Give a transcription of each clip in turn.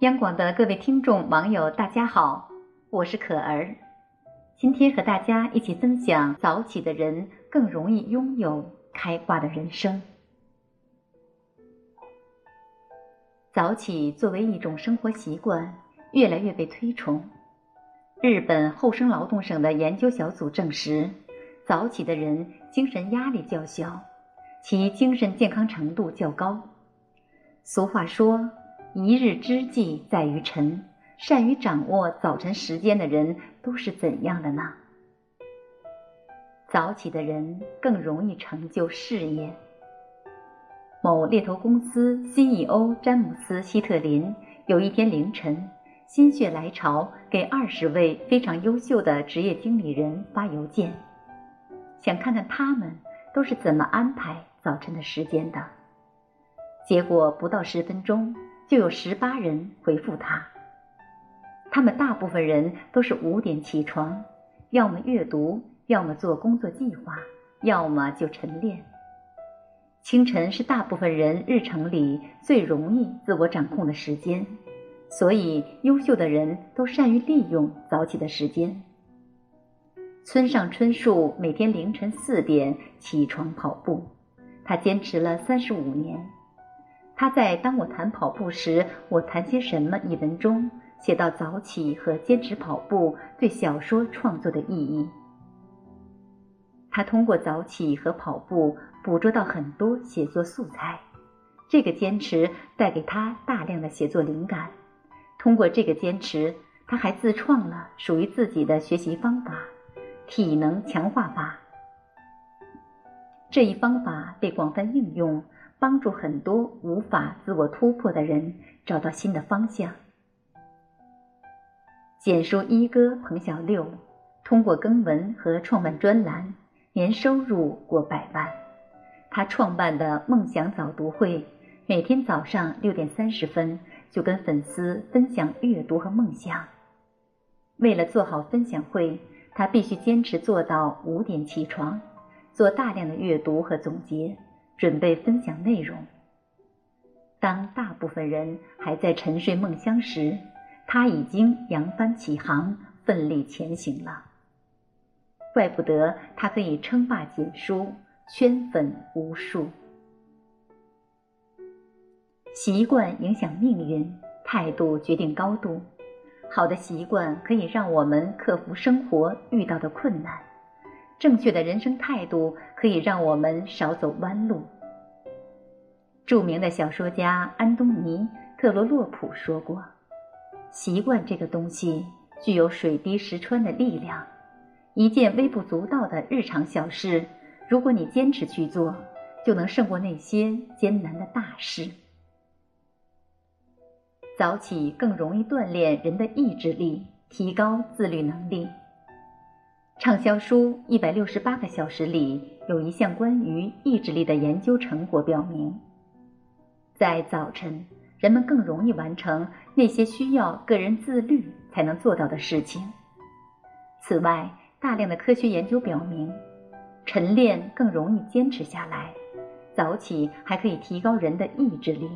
央广的各位听众、网友，大家好，我是可儿。今天和大家一起分享：早起的人更容易拥有开挂的人生。早起作为一种生活习惯，越来越被推崇。日本厚生劳动省的研究小组证实，早起的人精神压力较小，其精神健康程度较高。俗话说。一日之计在于晨，善于掌握早晨时间的人都是怎样的呢？早起的人更容易成就事业。某猎头公司 CEO 詹姆斯·希特林有一天凌晨心血来潮，给二十位非常优秀的职业经理人发邮件，想看看他们都是怎么安排早晨的时间的。结果不到十分钟。就有十八人回复他，他们大部分人都是五点起床，要么阅读，要么做工作计划，要么就晨练。清晨是大部分人日程里最容易自我掌控的时间，所以优秀的人都善于利用早起的时间。村上春树每天凌晨四点起床跑步，他坚持了三十五年。他在《当我谈跑步时，我谈些什么》一文中写到早起和坚持跑步对小说创作的意义。他通过早起和跑步捕捉到很多写作素材，这个坚持带给他大量的写作灵感。通过这个坚持，他还自创了属于自己的学习方法——体能强化法。这一方法被广泛应用。帮助很多无法自我突破的人找到新的方向。简书一哥彭小六通过更文和创办专栏，年收入过百万。他创办的梦想早读会，每天早上六点三十分就跟粉丝分享阅读和梦想。为了做好分享会，他必须坚持做到五点起床，做大量的阅读和总结。准备分享内容。当大部分人还在沉睡梦乡时，他已经扬帆起航，奋力前行了。怪不得他可以称霸简书，圈粉无数。习惯影响命运，态度决定高度。好的习惯可以让我们克服生活遇到的困难。正确的人生态度可以让我们少走弯路。著名的小说家安东尼·特罗洛普说过：“习惯这个东西具有水滴石穿的力量。一件微不足道的日常小事，如果你坚持去做，就能胜过那些艰难的大事。早起更容易锻炼人的意志力，提高自律能力。”畅销书《一百六十八个小时》里有一项关于意志力的研究成果表明，在早晨，人们更容易完成那些需要个人自律才能做到的事情。此外，大量的科学研究表明，晨练更容易坚持下来，早起还可以提高人的意志力。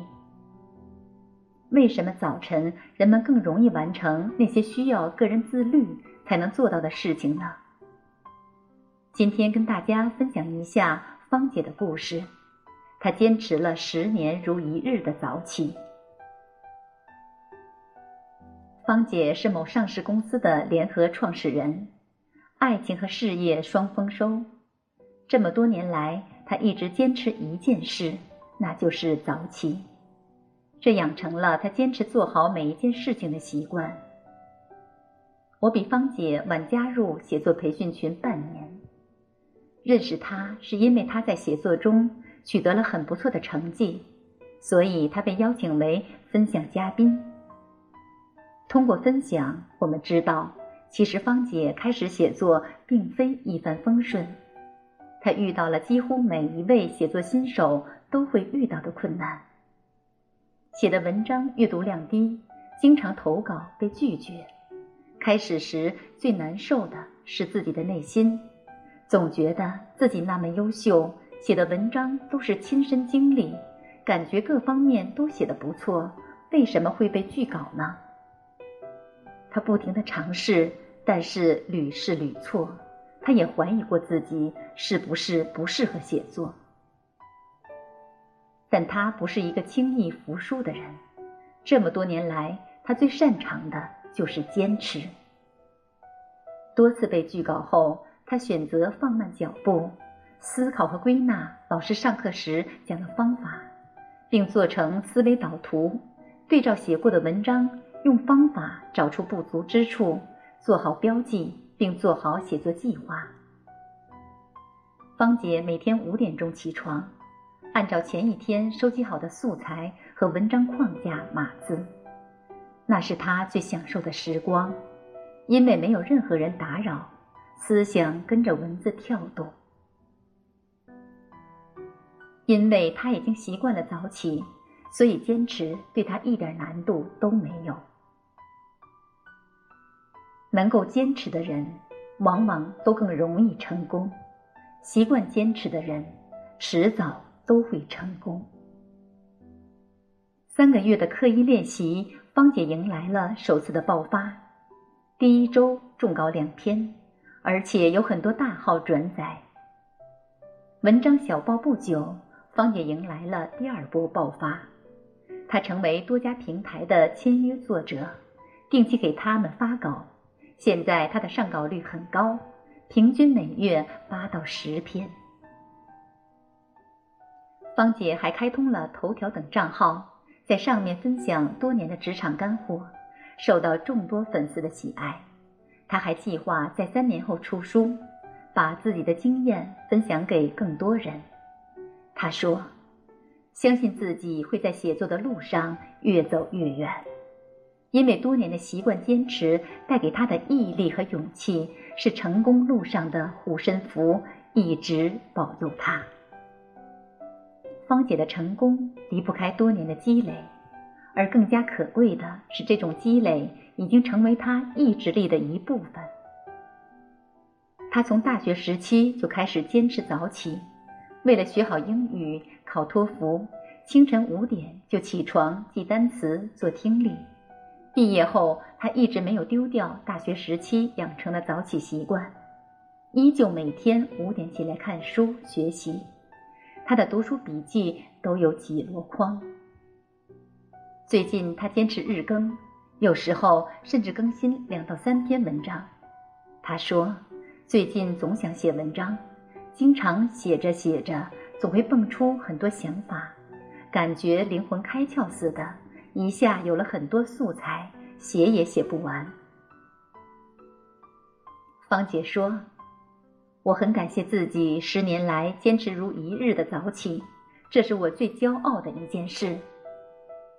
为什么早晨人们更容易完成那些需要个人自律才能做到的事情呢？今天跟大家分享一下芳姐的故事。他坚持了十年如一日的早起。芳姐是某上市公司的联合创始人，爱情和事业双丰收。这么多年来，她一直坚持一件事，那就是早起。这养成了她坚持做好每一件事情的习惯。我比芳姐晚加入写作培训群半年。认识他是因为他在写作中取得了很不错的成绩，所以他被邀请为分享嘉宾。通过分享，我们知道，其实芳姐开始写作并非一帆风顺，她遇到了几乎每一位写作新手都会遇到的困难。写的文章阅读量低，经常投稿被拒绝。开始时最难受的是自己的内心。总觉得自己那么优秀，写的文章都是亲身经历，感觉各方面都写得不错，为什么会被拒稿呢？他不停的尝试，但是屡试屡错。他也怀疑过自己是不是不适合写作。但他不是一个轻易服输的人。这么多年来，他最擅长的就是坚持。多次被拒稿后，他选择放慢脚步，思考和归纳老师上课时讲的方法，并做成思维导图，对照写过的文章，用方法找出不足之处，做好标记，并做好写作计划。芳姐每天五点钟起床。按照前一天收集好的素材和文章框架码字，那是他最享受的时光，因为没有任何人打扰，思想跟着文字跳动。因为他已经习惯了早起，所以坚持对他一点难度都没有。能够坚持的人，往往都更容易成功。习惯坚持的人，迟早。都会成功。三个月的刻意练习，芳姐迎来了首次的爆发。第一周中稿两篇，而且有很多大号转载。文章小爆不久，方姐迎来了第二波爆发。她成为多家平台的签约作者，定期给他们发稿。现在她的上稿率很高，平均每月八到十篇。方姐还开通了头条等账号，在上面分享多年的职场干货，受到众多粉丝的喜爱。她还计划在三年后出书，把自己的经验分享给更多人。他说：“相信自己会在写作的路上越走越远，因为多年的习惯坚持带给他的毅力和勇气，是成功路上的护身符，一直保佑他。”芳姐的成功离不开多年的积累，而更加可贵的是，这种积累已经成为她意志力的一部分。她从大学时期就开始坚持早起，为了学好英语、考托福，清晨五点就起床记单词、做听力。毕业后，他一直没有丢掉大学时期养成的早起习惯，依旧每天五点起来看书学习。他的读书笔记都有几箩筐。最近他坚持日更，有时候甚至更新两到三篇文章。他说，最近总想写文章，经常写着写着，总会蹦出很多想法，感觉灵魂开窍似的，一下有了很多素材，写也写不完。芳姐说。我很感谢自己十年来坚持如一日的早起，这是我最骄傲的一件事。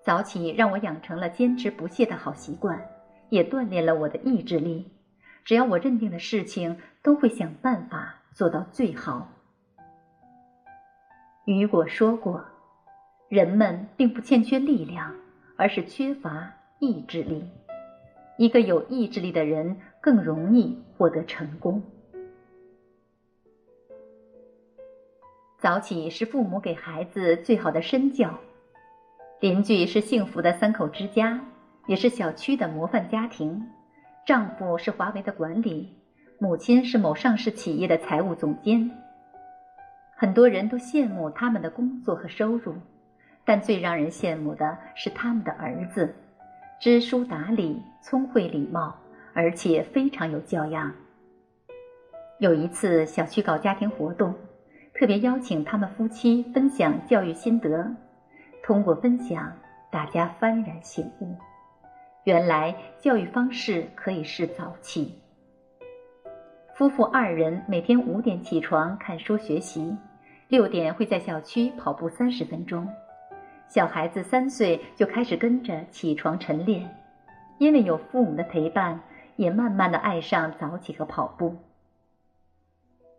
早起让我养成了坚持不懈的好习惯，也锻炼了我的意志力。只要我认定的事情，都会想办法做到最好。雨果说过：“人们并不欠缺力量，而是缺乏意志力。一个有意志力的人更容易获得成功。”早起是父母给孩子最好的身教，邻居是幸福的三口之家，也是小区的模范家庭。丈夫是华为的管理，母亲是某上市企业的财务总监。很多人都羡慕他们的工作和收入，但最让人羡慕的是他们的儿子，知书达理、聪慧礼貌，而且非常有教养。有一次，小区搞家庭活动。特别邀请他们夫妻分享教育心得，通过分享，大家幡然醒悟，原来教育方式可以是早起。夫妇二人每天五点起床看书学习，六点会在小区跑步三十分钟，小孩子三岁就开始跟着起床晨练，因为有父母的陪伴，也慢慢的爱上早起和跑步。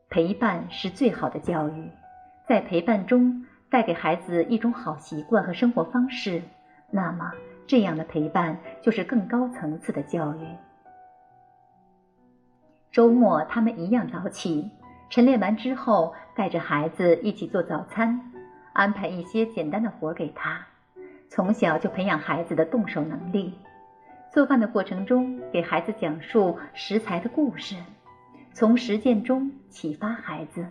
陪伴是最好的教育，在陪伴中带给孩子一种好习惯和生活方式，那么这样的陪伴就是更高层次的教育。周末他们一样早起，晨练完之后带着孩子一起做早餐，安排一些简单的活给他，从小就培养孩子的动手能力。做饭的过程中，给孩子讲述食材的故事，从实践中启发孩子。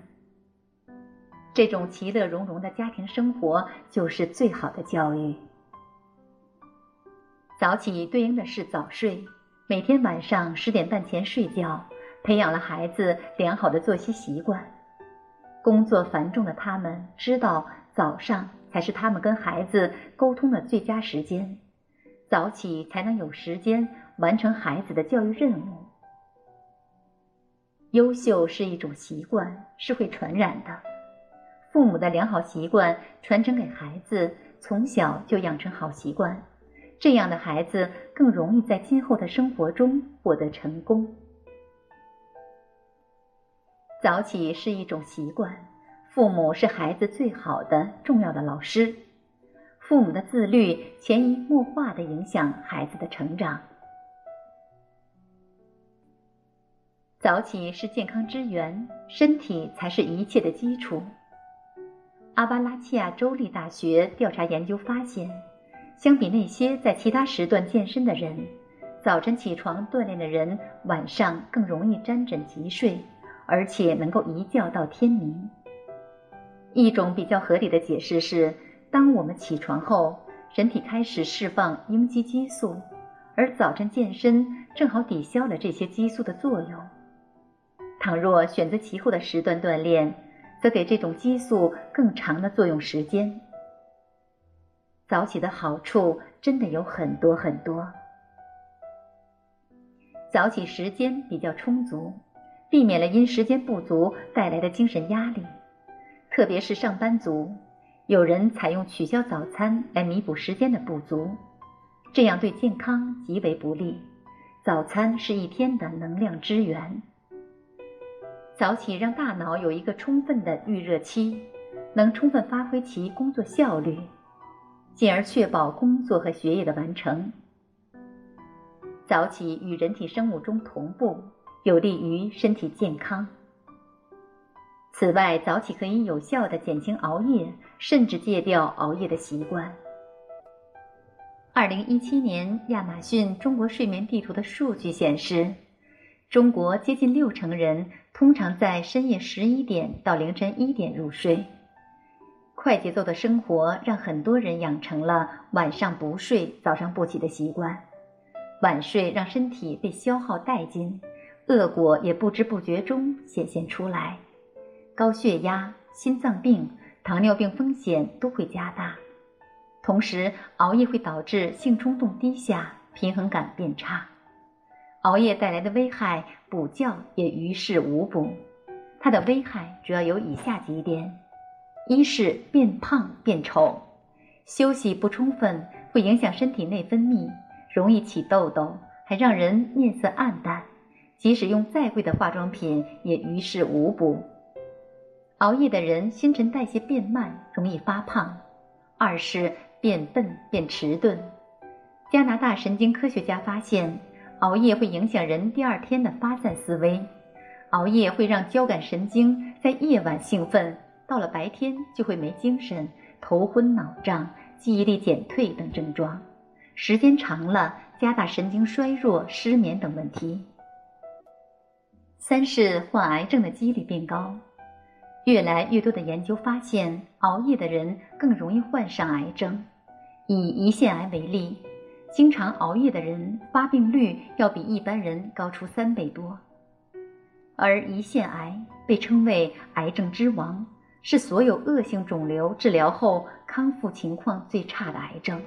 这种其乐融融的家庭生活就是最好的教育。早起对应的是早睡，每天晚上十点半前睡觉，培养了孩子良好的作息习惯。工作繁重的他们知道，早上才是他们跟孩子沟通的最佳时间。早起才能有时间完成孩子的教育任务。优秀是一种习惯，是会传染的。父母的良好习惯传承给孩子，从小就养成好习惯，这样的孩子更容易在今后的生活中获得成功。早起是一种习惯，父母是孩子最好的重要的老师。父母的自律潜移默化的影响孩子的成长。早起是健康之源，身体才是一切的基础。阿巴拉契亚州立大学调查研究发现，相比那些在其他时段健身的人，早晨起床锻炼的人晚上更容易沾枕即睡，而且能够一觉到天明。一种比较合理的解释是。当我们起床后，人体开始释放应激激素，而早晨健身正好抵消了这些激素的作用。倘若选择其后的时段锻炼，则给这种激素更长的作用时间。早起的好处真的有很多很多。早起时间比较充足，避免了因时间不足带来的精神压力，特别是上班族。有人采用取消早餐来弥补时间的不足，这样对健康极为不利。早餐是一天的能量之源。早起让大脑有一个充分的预热期，能充分发挥其工作效率，进而确保工作和学业的完成。早起与人体生物钟同步，有利于身体健康。此外，早起可以有效的减轻熬夜，甚至戒掉熬夜的习惯。二零一七年亚马逊中国睡眠地图的数据显示，中国接近六成人通常在深夜十一点到凌晨一点入睡。快节奏的生活让很多人养成了晚上不睡、早上不起的习惯。晚睡让身体被消耗殆尽，恶果也不知不觉中显现出来。高血压、心脏病、糖尿病风险都会加大，同时熬夜会导致性冲动低下、平衡感变差。熬夜带来的危害，补觉也于事无补。它的危害主要有以下几点：一是变胖变丑，休息不充分会影响身体内分泌，容易起痘痘，还让人面色暗淡，即使用再贵的化妆品也于事无补。熬夜的人新陈代谢变慢，容易发胖；二是变笨变迟钝。加拿大神经科学家发现，熬夜会影响人第二天的发散思维。熬夜会让交感神经在夜晚兴奋，到了白天就会没精神、头昏脑胀、记忆力减退等症状。时间长了，加大神经衰弱、失眠等问题。三是患癌症的几率变高。越来越多的研究发现，熬夜的人更容易患上癌症。以胰腺癌为例，经常熬夜的人发病率要比一般人高出三倍多。而胰腺癌被称为“癌症之王”，是所有恶性肿瘤治疗后康复情况最差的癌症。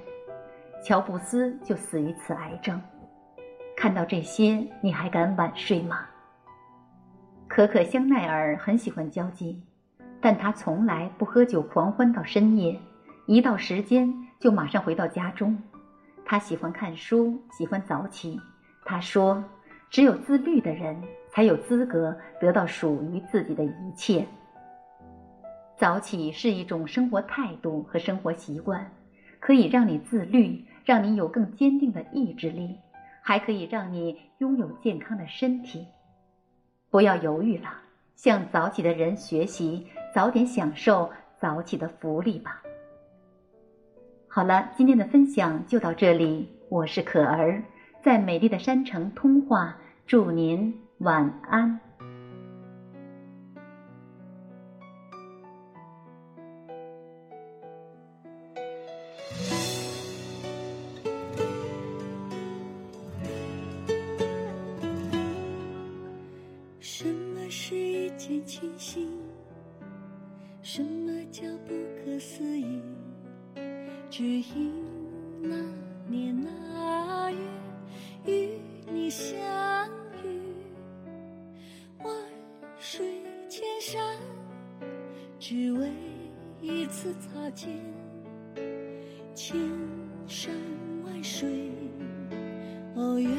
乔布斯就死于此癌症。看到这些，你还敢晚睡吗？可可香奈儿很喜欢交际，但她从来不喝酒狂欢到深夜，一到时间就马上回到家中。她喜欢看书，喜欢早起。她说：“只有自律的人才有资格得到属于自己的一切。”早起是一种生活态度和生活习惯，可以让你自律，让你有更坚定的意志力，还可以让你拥有健康的身体。不要犹豫了，向早起的人学习，早点享受早起的福利吧。好了，今天的分享就到这里，我是可儿，在美丽的山城通话，祝您晚安。水千山，只为一次擦肩。千山万水，哦，原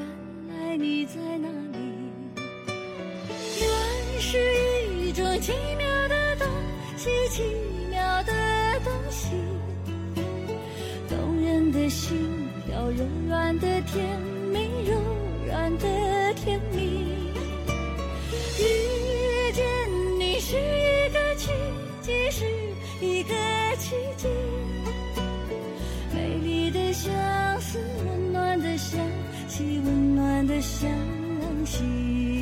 来你在哪里？缘是一种奇妙的东西，奇妙的东西，动人的心跳，柔软的甜蜜，柔软的奇迹。美丽的相思，温暖的香气，温暖的香气。